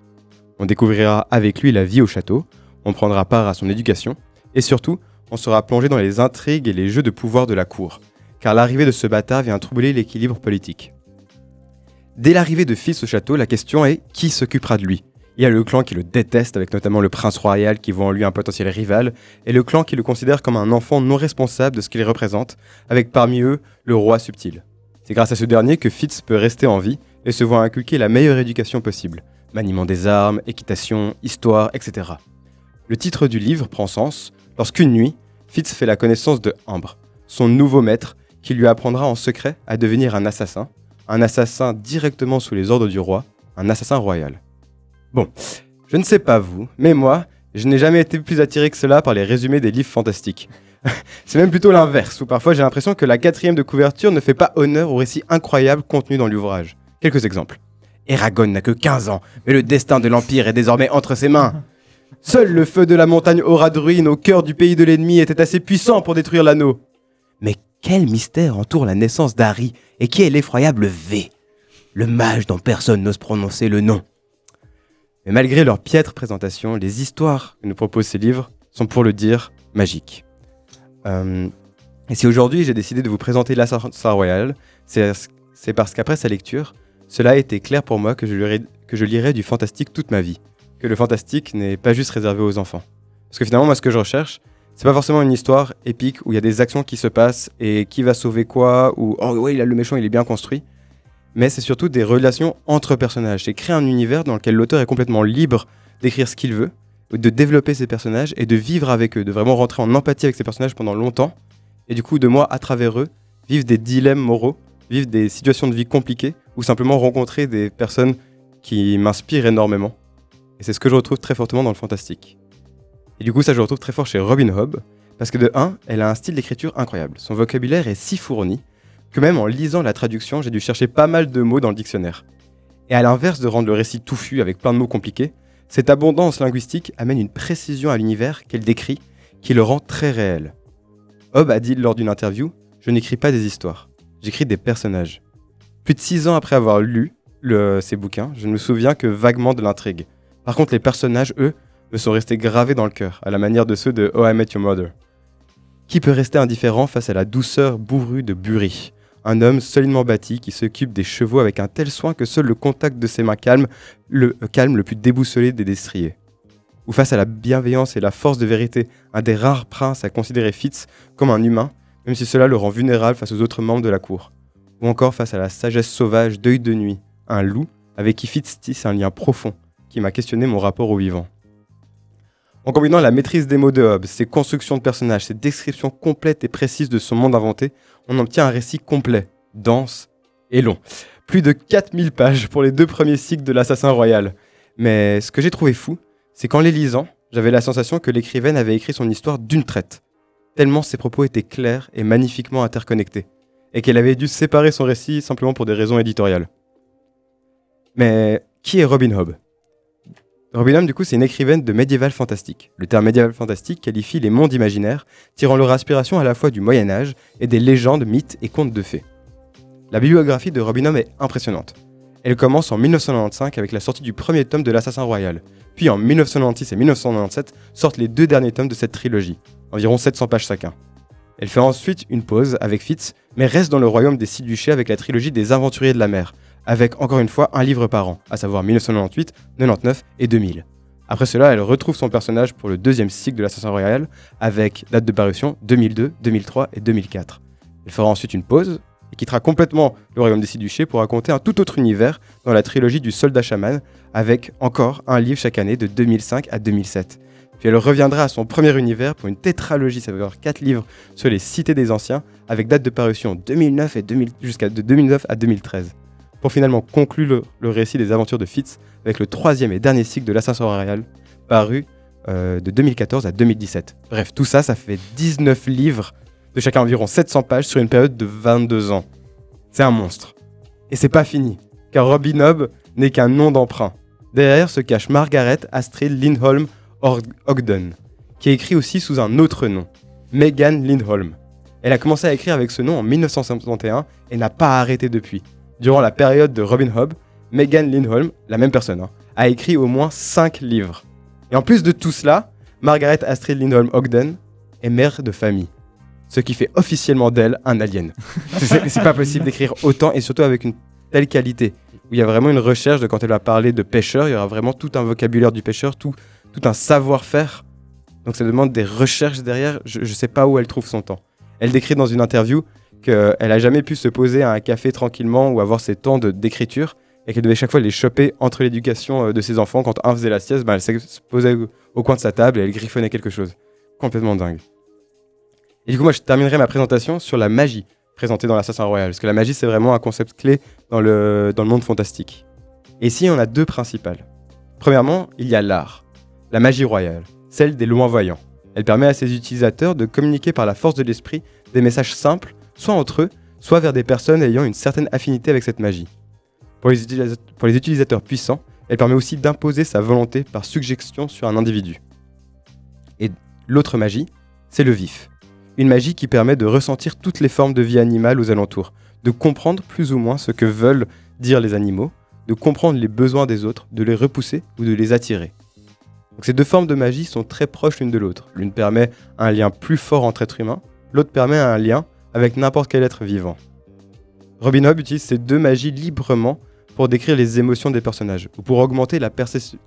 On découvrira avec lui la vie au château, on prendra part à son éducation, et surtout, on sera plongé dans les intrigues et les jeux de pouvoir de la cour, car l'arrivée de ce bâtard vient troubler l'équilibre politique. Dès l'arrivée de Fitz au château, la question est qui s'occupera de lui? Il y a le clan qui le déteste, avec notamment le prince royal qui voit en lui un potentiel rival, et le clan qui le considère comme un enfant non responsable de ce qu'il représente, avec parmi eux le roi subtil. C'est grâce à ce dernier que Fitz peut rester en vie et se voit inculquer la meilleure éducation possible maniement des armes, équitation, histoire, etc. Le titre du livre prend sens lorsqu'une nuit, Fitz fait la connaissance de Ambre, son nouveau maître, qui lui apprendra en secret à devenir un assassin, un assassin directement sous les ordres du roi, un assassin royal. Bon, je ne sais pas vous, mais moi, je n'ai jamais été plus attiré que cela par les résumés des livres fantastiques. [LAUGHS] C'est même plutôt l'inverse, où parfois j'ai l'impression que la quatrième de couverture ne fait pas honneur au récit incroyable contenu dans l'ouvrage. Quelques exemples. Eragon n'a que 15 ans, mais le destin de l'Empire est désormais entre ses mains. Seul le feu de la montagne Oradruin au cœur du pays de l'ennemi était assez puissant pour détruire l'anneau. Mais quel mystère entoure la naissance d'Harry et qui est l'effroyable V? Le mage dont personne n'ose prononcer le nom. Mais malgré leur piètre présentation, les histoires que nous proposent ces livres sont pour le dire magiques. Euh, et si aujourd'hui j'ai décidé de vous présenter l'Assassin Royal, c'est parce qu'après sa lecture, cela a été clair pour moi que je, lirais, que je lirais du fantastique toute ma vie. Que le fantastique n'est pas juste réservé aux enfants. Parce que finalement, moi, ce que je recherche, c'est pas forcément une histoire épique où il y a des actions qui se passent et qui va sauver quoi, ou oh ouais, là, le méchant, il est bien construit. Mais c'est surtout des relations entre personnages. C'est créer un univers dans lequel l'auteur est complètement libre d'écrire ce qu'il veut de développer ces personnages et de vivre avec eux, de vraiment rentrer en empathie avec ces personnages pendant longtemps, et du coup de moi, à travers eux, vivre des dilemmes moraux, vivre des situations de vie compliquées, ou simplement rencontrer des personnes qui m'inspirent énormément. Et c'est ce que je retrouve très fortement dans le fantastique. Et du coup, ça je retrouve très fort chez Robin Hobb, parce que de 1, elle a un style d'écriture incroyable. Son vocabulaire est si fourni que même en lisant la traduction, j'ai dû chercher pas mal de mots dans le dictionnaire. Et à l'inverse de rendre le récit touffu avec plein de mots compliqués, cette abondance linguistique amène une précision à l'univers qu'elle décrit qui le rend très réel. Hobb a dit lors d'une interview Je n'écris pas des histoires, j'écris des personnages. Plus de six ans après avoir lu le- ces bouquins, je ne me souviens que vaguement de l'intrigue. Par contre, les personnages, eux, me sont restés gravés dans le cœur, à la manière de ceux de Oh I Met Your Mother. Qui peut rester indifférent face à la douceur bourrue de Bury un homme solidement bâti qui s'occupe des chevaux avec un tel soin que seul le contact de ses mains calme le, euh, calme le plus déboussolé des destriers. Ou face à la bienveillance et la force de vérité, un des rares princes à considérer Fitz comme un humain, même si cela le rend vulnérable face aux autres membres de la cour. Ou encore face à la sagesse sauvage d'œil de nuit, un loup avec qui Fitz tisse un lien profond qui m'a questionné mon rapport au vivant. En combinant la maîtrise des mots de Hobbes, ses constructions de personnages, ses descriptions complètes et précises de son monde inventé, on obtient un récit complet, dense et long. Plus de 4000 pages pour les deux premiers cycles de l'Assassin Royal. Mais ce que j'ai trouvé fou, c'est qu'en les lisant, j'avais la sensation que l'écrivaine avait écrit son histoire d'une traite, tellement ses propos étaient clairs et magnifiquement interconnectés, et qu'elle avait dû séparer son récit simplement pour des raisons éditoriales. Mais qui est Robin Hobb? Robin Hobb, du coup, c'est une écrivaine de médiéval fantastique. Le terme médiéval fantastique qualifie les mondes imaginaires, tirant leur inspiration à la fois du Moyen Âge et des légendes, mythes et contes de fées. La bibliographie de Robin Hobb est impressionnante. Elle commence en 1995 avec la sortie du premier tome de l'Assassin Royal. Puis en 1996 et 1997 sortent les deux derniers tomes de cette trilogie, environ 700 pages chacun. Elle fait ensuite une pause avec Fitz, mais reste dans le royaume des six duchés avec la trilogie des Aventuriers de la mer, avec encore une fois un livre par an, à savoir 1998, 99 et 2000. Après cela, elle retrouve son personnage pour le deuxième cycle de l'Assassin Royal, avec date de parution 2002, 2003 et 2004. Elle fera ensuite une pause et quittera complètement le royaume des six duchés pour raconter un tout autre univers dans la trilogie du soldat chaman, avec encore un livre chaque année de 2005 à 2007. Puis elle reviendra à son premier univers pour une tétralogie, ça veut dire 4 livres sur les cités des anciens, avec date de parution 2009 et 2000 jusqu'à de 2009 à 2013 pour finalement conclure le, récit des aventures de Fitz avec le troisième et dernier cycle de l'Assassin Royal, paru euh, de 2014 à 2017. Bref, tout ça, ça fait 19 livres de chacun environ 700 pages sur une période de 22 ans. C'est un monstre. Et c'est pas fini, car Robin Hobb n'est qu'un nom d'emprunt. Derrière se cache Margaret Astrid Lindholm Ogden, qui est écrit aussi sous un autre nom, Megan Lindholm. Elle a commencé à écrire avec ce nom en 1971 et n'a pas arrêté depuis. Durant la période de Robin Hobb, Megan Lindholm, la même personne, hein, a écrit au moins 5 livres. Et en plus de tout cela, Margaret Astrid Lindholm Ogden est mère de famille. Ce qui fait officiellement d'elle un alien. [LAUGHS] c'est pas possible d'écrire autant et surtout avec une telle qualité. Où il y a vraiment une recherche de quand elle va parler de pêcheur, il y aura vraiment tout un vocabulaire du pêcheur, tout, tout un savoir-faire. Donc ça demande des recherches derrière. Je, je sais pas où elle trouve son temps. Elle décrit dans une interview qu'elle a jamais pu se poser à un café tranquillement ou avoir ses temps d'écriture et qu'elle devait chaque fois les choper entre l'éducation euh, de ses enfants. Quand un faisait la sieste, bah, elle se posait au- au coin de sa table et elle griffonnait quelque chose. Complètement dingue. Et du coup, moi, je terminerai ma présentation sur la magie présentée dans l'Assassin Royal. Parce que la magie, c'est vraiment un concept clé dans le, dans le monde fantastique. Et ici, on a deux principales. Premièrement, il y a l'art. La magie royale, celle des loin-voyants. Elle permet à ses utilisateurs de communiquer par la force de l'esprit des messages simples, soit entre eux, soit vers des personnes ayant une certaine affinité avec cette magie. Pour les, utilisateurs puissants, elle permet aussi d'imposer sa volonté par suggestion sur un individu. Et l'autre magie, c'est le vif. Une magie qui permet de ressentir toutes les formes de vie animale aux alentours, de comprendre plus ou moins ce que veulent dire les animaux, de comprendre les besoins des autres, de les repousser ou de les attirer. Ces deux formes de magie sont très proches l'une de l'autre. L'une permet un lien plus fort entre êtres humains, l'autre permet un lien avec n'importe quel être vivant. Robin Hobb utilise ces deux magies librement pour décrire les émotions des personnages, ou pour augmenter la,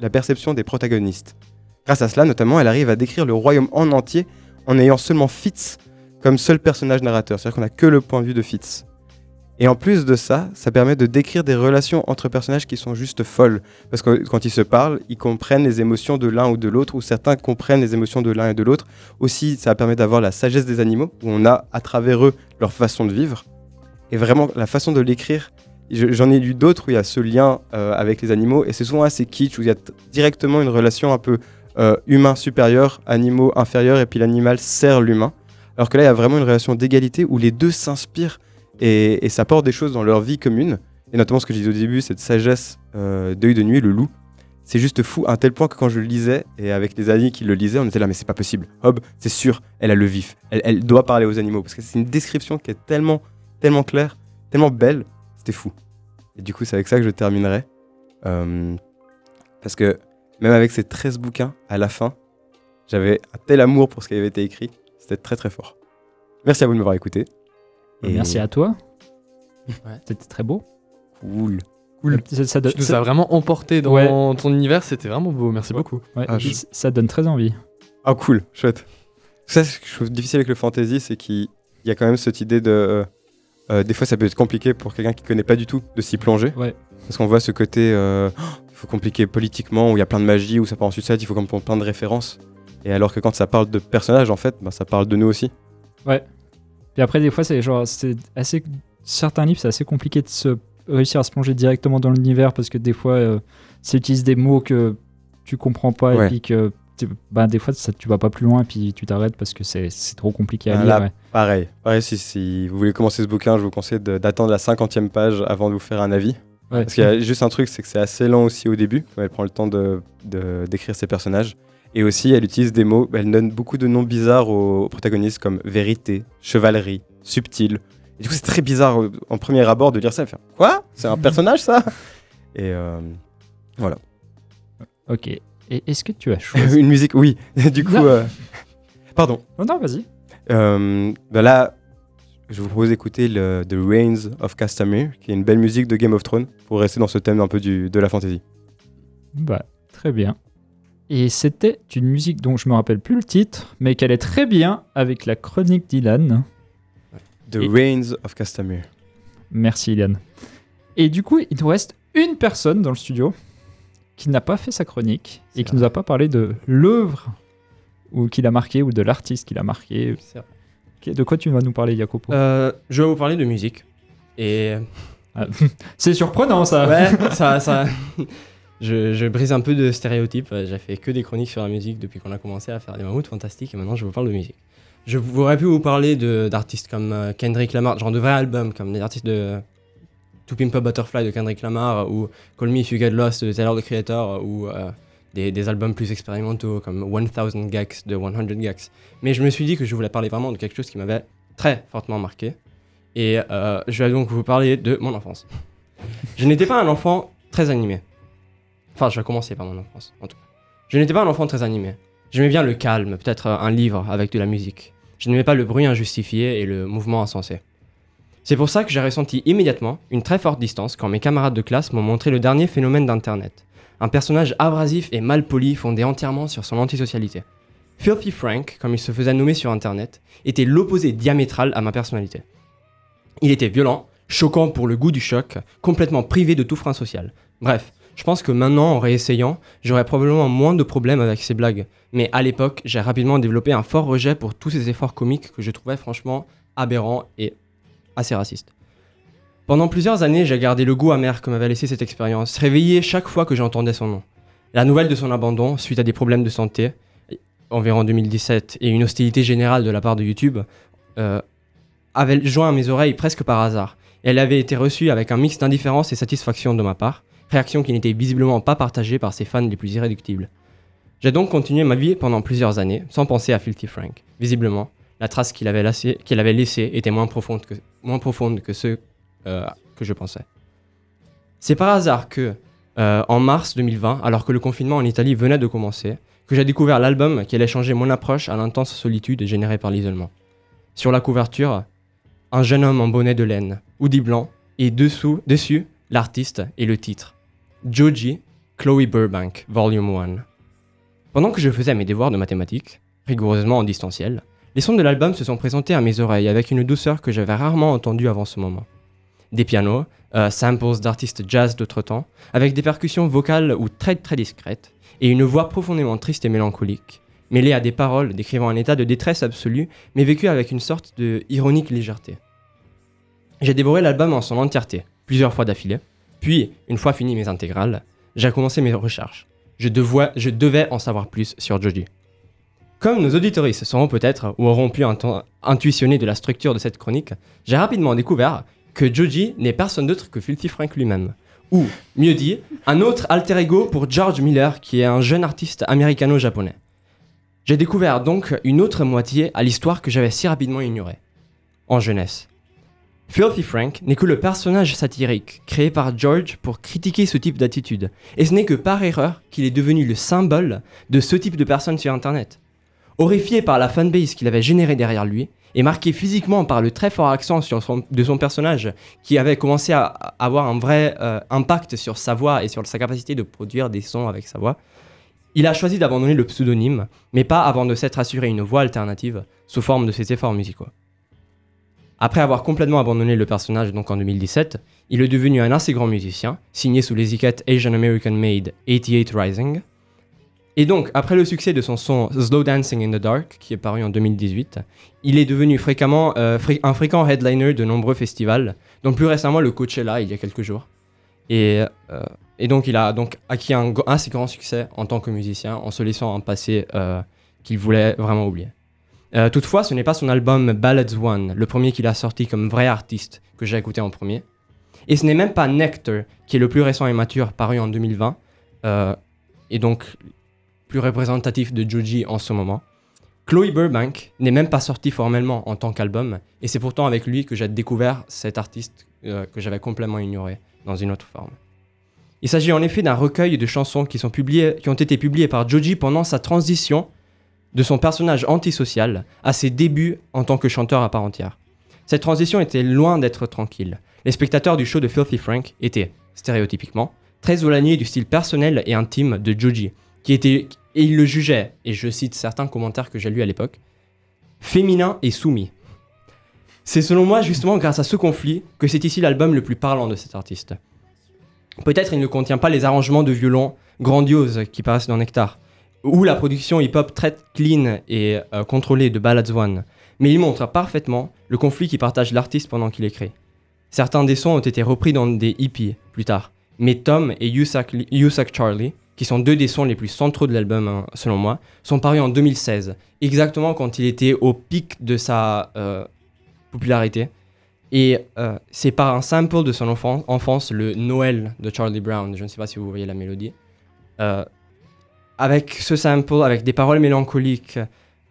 la perception des protagonistes. Grâce à cela, notamment, elle arrive à décrire le royaume en entier en ayant seulement Fitz comme seul personnage narrateur, c'est-à-dire qu'on n'a que le point de vue de Fitz. Et en plus de ça, ça permet de décrire des relations entre personnages qui sont juste folles. Parce que quand ils se parlent, ils comprennent les émotions de l'un ou de l'autre, ou certains comprennent les émotions de l'un et de l'autre. Aussi, ça permet d'avoir la sagesse des animaux, où on a à travers eux leur façon de vivre. Et vraiment, la façon de l'écrire, je- j'en ai lu d'autres où il y a ce lien euh, avec les animaux, et c'est souvent assez kitsch, où il y a directement une relation un peu euh, humain supérieur, animaux inférieurs, et puis l'animal sert l'humain. Alors que là, il y a vraiment une relation d'égalité où les deux s'inspirent et, et s'apportent des choses dans leur vie commune. Et notamment ce que je disais au début, cette sagesse euh, d'œil de nuit, le loup. C'est juste fou, à un tel point que quand je le lisais, et avec les amis qui le lisaient, on était là, mais c'est pas possible. Hob, c'est sûr, elle a le vif. Elle, elle doit parler aux animaux. Parce que c'est une description qui est tellement, tellement claire, tellement belle. C'était fou. Et du coup, c'est avec ça que je terminerai. Euh, parce que même avec ces 13 bouquins, à la fin, j'avais un tel amour pour ce qui avait été écrit. C'était très très fort. Merci à vous de m'avoir écouté. Et Merci à toi. Ouais. C'était très beau. Cool. Cool. Ça, ça Tu nous ça- as vraiment emporté dans Ouais. ton univers, c'était vraiment beau, merci beaucoup. ouais, Ah, je- ça- donne très envie. Ah cool, chouette. Ça, ce que je trouve difficile avec le fantasy, c'est qu'il y a quand même cette idée de... euh, euh, des fois, ça peut être compliqué pour quelqu'un qui connaît pas du tout de s'y plonger. Ouais. Parce qu'on voit ce côté... euh, oh, il faut compliquer politiquement, où il y a plein de magie, où ça part en sucette, il faut comprendre plein de références. Et alors que quand ça parle de personnages, en fait, bah, ça parle de nous aussi. Puis après, des fois, c'est genre, c'est assez. Certains livres, c'est assez compliqué de se réussir à se plonger directement dans l'univers parce que des fois, euh, ça utilise des mots que tu comprends pas Ouais. et puis que. Bah, des fois, ça, tu vas pas plus loin et puis tu t'arrêtes parce que c'est trop compliqué à lire. là, ouais. Pareil. Pareil, si, si vous voulez commencer ce bouquin, je vous conseille d'attendre la 50e page avant de vous faire un avis. Ouais. Parce qu'il y a juste un truc, c'est que c'est assez lent aussi au début. Elle prend le temps de- d'écrire ses personnages. Et aussi, elle utilise des mots, elle donne beaucoup de noms bizarres aux, protagonistes comme vérité, chevalerie, subtil. Et du coup, c'est très bizarre euh, en premier abord de lire ça et faire Quoi? C'est un personnage ça? [LAUGHS] Et euh, voilà. Ok. Et est-ce que tu as choisi [LAUGHS] Une musique, oui. [LAUGHS] du coup, euh, pardon. Non, non, vas-y. Euh, ben là, je vous propose d'écouter le The Reigns of Castamere, qui est une belle musique de Game of Thrones, pour rester dans ce thème un peu du, de la fantasy. Bah, très bien. Et c'était une musique dont je me rappelle plus le titre, mais qu'elle est très bien avec la chronique d'Ilan. The Et- Reigns of Castamere. Merci Ilan. Et du coup, il nous reste une personne dans le studio qui n'a pas fait sa chronique et C'est qui nous a pas parlé de l'œuvre ou qu'il a marqué ou de l'artiste qu'il a marqué. De quoi tu vas nous parler, Jacopo Euh, je vais vous parler de musique. Et [LAUGHS] C'est surprenant ça. ouais, ça, ça, [LAUGHS] je, brise un peu de stéréotypes. Euh, J'ai fait que des chroniques sur la musique depuis qu'on a commencé à faire des mammouths fantastiques et maintenant je vous parle de musique. Je pourrais pu vous parler d'artistes comme euh, Kendrick Lamar, genre de vrais albums, comme des artistes de To Pimp Butterfly de Kendrick Lamar ou Call Me If You Get Lost de Tyler the Creator ou euh, des, albums plus expérimentaux comme 1000 Gags de 100 Gags. Mais je me suis dit que je voulais parler vraiment de quelque chose qui m'avait très fortement marqué. Et je vais donc vous parler de mon enfance. Je n'étais pas un enfant très animé. Enfin, je vais commencer par mon enfance, en tout cas. Je n'étais pas un enfant très animé. J'aimais bien le calme, peut-être un livre avec de la musique. Je n'aimais pas le bruit injustifié et le mouvement insensé. C'est pour ça que j'ai ressenti immédiatement une très forte distance quand mes camarades de classe m'ont montré le dernier phénomène d'Internet. Un personnage abrasif et mal poli fondé entièrement sur son antisocialité. Filthy Frank, comme il se faisait nommer sur Internet, était l'opposé diamétral à ma personnalité. Il était violent, choquant pour le goût du choc, complètement privé de tout frein social. Bref, je pense que maintenant, en réessayant, j'aurais probablement moins de problèmes avec ces blagues. Mais à l'époque, j'ai rapidement développé un fort rejet pour tous ces efforts comiques que je trouvais franchement aberrants et assez racistes. Pendant plusieurs années, j'ai gardé le goût amer que m'avait laissé cette expérience, réveillé chaque fois que j'entendais son nom. La nouvelle de son abandon, suite à des problèmes de santé, environ 2017, et une hostilité générale de la part de YouTube, euh, avait joint à mes oreilles presque par hasard. Elle avait été reçue avec un mix d'indifférence et satisfaction de ma part, réaction qui n'était visiblement pas partagée par ses fans les plus irréductibles. J'ai donc continué ma vie pendant plusieurs années, sans penser à Filthy Frank. Visiblement, la trace qu'il avait, avait laissée était moins profonde que, moins profonde que ce euh, que je pensais. C'est par hasard que, euh, en mars 2020, alors que le confinement en Italie venait de commencer, que j'ai découvert l'album qui allait changer mon approche à l'intense solitude générée par l'isolement. Sur la couverture, un jeune homme en bonnet de laine, hoodie blanc, et dessous, dessus, l'artiste et le titre. Joji, Chloe Burbank, Volume 1. Pendant que je faisais mes devoirs de mathématiques, rigoureusement en distanciel, les sons de l'album se sont présentés à mes oreilles avec une douceur que j'avais rarement entendue avant ce moment. des pianos, euh, samples d'artistes jazz d'autre temps, avec des percussions vocales ou très très discrètes, et une voix profondément triste et mélancolique, mêlée à des paroles décrivant un état de détresse absolue, mais vécu avec une sorte de ironique légèreté. J'ai dévoré l'album en son entièreté, plusieurs fois d'affilée, puis, une fois fini mes intégrales, j'ai commencé mes recherches. Je, devais- en savoir plus sur Joji. Comme nos auditoristes sauront peut-être ou auront pu intu- intuitionner de la structure de cette chronique, j'ai rapidement découvert que Joji n'est personne d'autre que Filthy Frank lui-même. Ou, mieux dit, un autre alter ego pour George Miller, qui est un jeune artiste américano-japonais. J'ai découvert donc une autre moitié à l'histoire que j'avais si rapidement ignorée. En jeunesse. Filthy Frank n'est que le personnage satirique créé par George pour critiquer ce type d'attitude, et ce n'est que par erreur qu'il est devenu le symbole de ce type de personne sur Internet. Horrifié par la fanbase qu'il avait générée derrière lui, et marqué physiquement par le très fort accent de son personnage, qui avait commencé à à avoir un vrai euh, impact sur sa voix et sur sa capacité de produire des sons avec sa voix, il a choisi d'abandonner le pseudonyme, mais pas avant de s'être assuré une voix alternative sous forme de ses efforts musicaux. Après avoir complètement abandonné le personnage donc en 2017, il est devenu un assez grand musicien, signé sous l'étiquette Asian American Made 88 Rising. Et donc, après le succès de son son Slow Dancing in the Dark, qui est paru en 2018, il est devenu fréquemment euh, un fréquent headliner de nombreux festivals, dont plus récemment le Coachella il y a quelques jours. Et, euh, donc, il a donc acquis un assez grand succès en tant que musicien, en se laissant un passé euh, qu'il voulait vraiment oublier. Euh, toutefois, ce n'est pas son album Ballads One, le premier qu'il a sorti comme vrai artiste, que j'ai écouté en premier. Et ce n'est même pas Nectar, qui est le plus récent et mature, paru en 2020, euh, et donc plus représentatif de Joji en ce moment. Chloe Burbank n'est même pas sorti formellement en tant qu'album, et c'est pourtant avec lui que j'ai découvert cet artiste euh, que j'avais complètement ignoré dans une autre forme. Il s'agit en effet d'un recueil de chansons qui, sont publiées, qui ont été publiées par Joji pendant sa transition de son personnage antisocial à ses débuts en tant que chanteur à part entière. Cette transition était loin d'être tranquille. Les spectateurs du show de Filthy Frank étaient, stéréotypiquement, très éloignés du style personnel et intime de Joji, qui était, et il le jugeait, et je cite certains commentaires que j'ai lus à l'époque, féminin et soumis. C'est selon moi justement grâce à ce conflit que c'est ici l'album le plus parlant de cet artiste. Peut-être il ne contient pas les arrangements de violon grandioses qui paraissent dans Nectar, ou la production hip-hop très clean et euh, contrôlée de Ballads One, mais il montre parfaitement le conflit qui partage l'artiste pendant qu'il écrit. Certains des sons ont été repris dans des hippies plus tard, mais Tom et Yusak Charlie, qui sont deux des sons les plus centraux de l'album hein, selon moi, sont parus en 2016, exactement quand il était au pic de sa euh, popularité. Et euh, c'est par un sample de son enfan- enfance, le Noël de Charlie Brown, je ne sais pas si vous voyez la mélodie. Avec ce sample, avec des paroles mélancoliques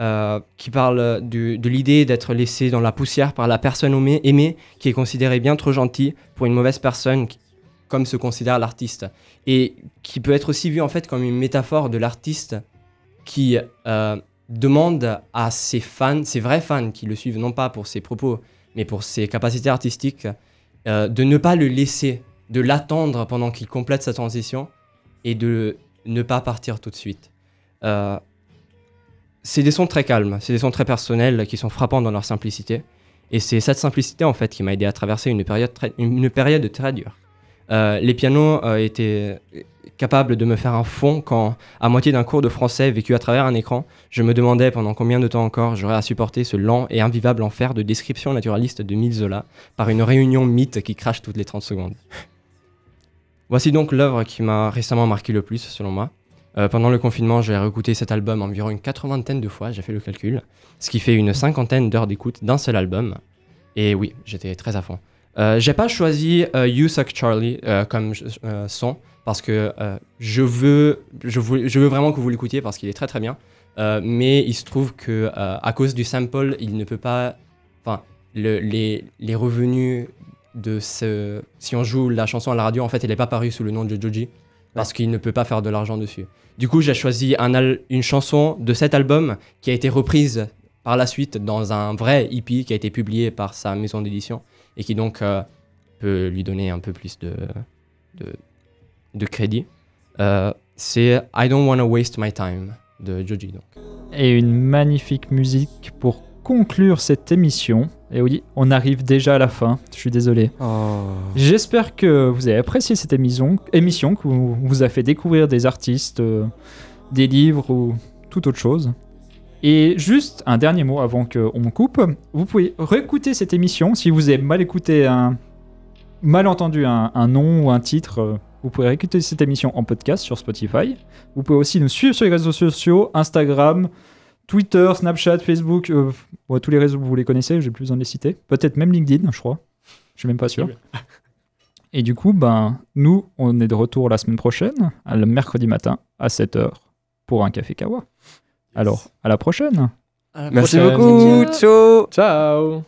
euh, qui parlent de l'idée d'être laissé dans la poussière par la personne aimée, qui est considérée bien trop gentille pour une mauvaise personne, comme se considère l'artiste. Et qui peut être aussi vu en fait comme une métaphore de l'artiste qui euh, demande à ses fans, ses vrais fans qui le suivent non pas pour ses propos, mais pour ses capacités artistiques, euh, de ne pas le laisser, de l'attendre pendant qu'il complète sa transition et de ne pas partir tout de suite. Euh, c'est des sons très calmes, c'est des sons très personnels qui sont frappants dans leur simplicité. Et c'est cette simplicité en fait qui m'a aidé à traverser une période très, une période très dure. Euh, les pianos euh, étaient capables de me faire un fond quand, à moitié d'un cours de français vécu à travers un écran, je me demandais pendant combien de temps encore j'aurais à supporter ce lent et invivable enfer de description naturaliste de Mille Zola par une réunion mythe qui crache toutes les 30 secondes. Voici donc l'œuvre qui m'a récemment marqué le plus, selon moi. Euh, pendant le confinement, j'ai réécouté cet album environ une quatre-vingtaine de fois, j'ai fait le calcul, ce qui fait une cinquantaine d'heures d'écoute d'un seul album. Et oui, j'étais très à fond. Euh, j'ai pas choisi euh, You Suck Charlie comme son parce que je, veux, je, veux, vraiment que vous l'écoutiez parce qu'il est très très bien. Mais il se trouve que à cause du sample, il ne peut pas. Enfin, le- les, les revenus de ce. Si on joue la chanson à la radio, en fait, elle n'est pas parue sous le nom de Joji parce qu'il ne peut pas faire de l'argent dessus. Du coup, j'ai choisi un al- une chanson de cet album qui a été reprise par la suite dans un vrai EP qui a été publié par sa maison d'édition et qui donc euh, peut lui donner un peu plus de, de, de crédit. Euh, c'est I Don't Wanna Waste My Time de Joji. Donc. Et une magnifique musique pour conclure cette émission. Et oui, on arrive déjà à la fin. Je suis désolé. J'espère que vous avez apprécié cette émission, émission qui vous, vous a fait découvrir des artistes, euh, des livres ou toute autre chose. Et juste un dernier mot avant qu'on me coupe. Vous pouvez réécouter cette émission si vous avez mal écouté un. mal entendu un, un nom ou un titre. euh, Vous pouvez réécouter cette émission en podcast sur Spotify. Vous pouvez aussi nous suivre sur les réseaux sociaux Instagram, Twitter, Snapchat, Facebook. euh, bon, tous les réseaux, vous les connaissez, j'ai plus besoin de les citer. Peut-être même LinkedIn, je crois. Je suis même pas sûr. [LAUGHS] Et du coup, ben, nous, on est de retour la semaine prochaine, à le mercredi matin, à 7h, pour un café Kawa. Alors, à la prochaine À la Merci prochaine. beaucoup. Ciao. Ciao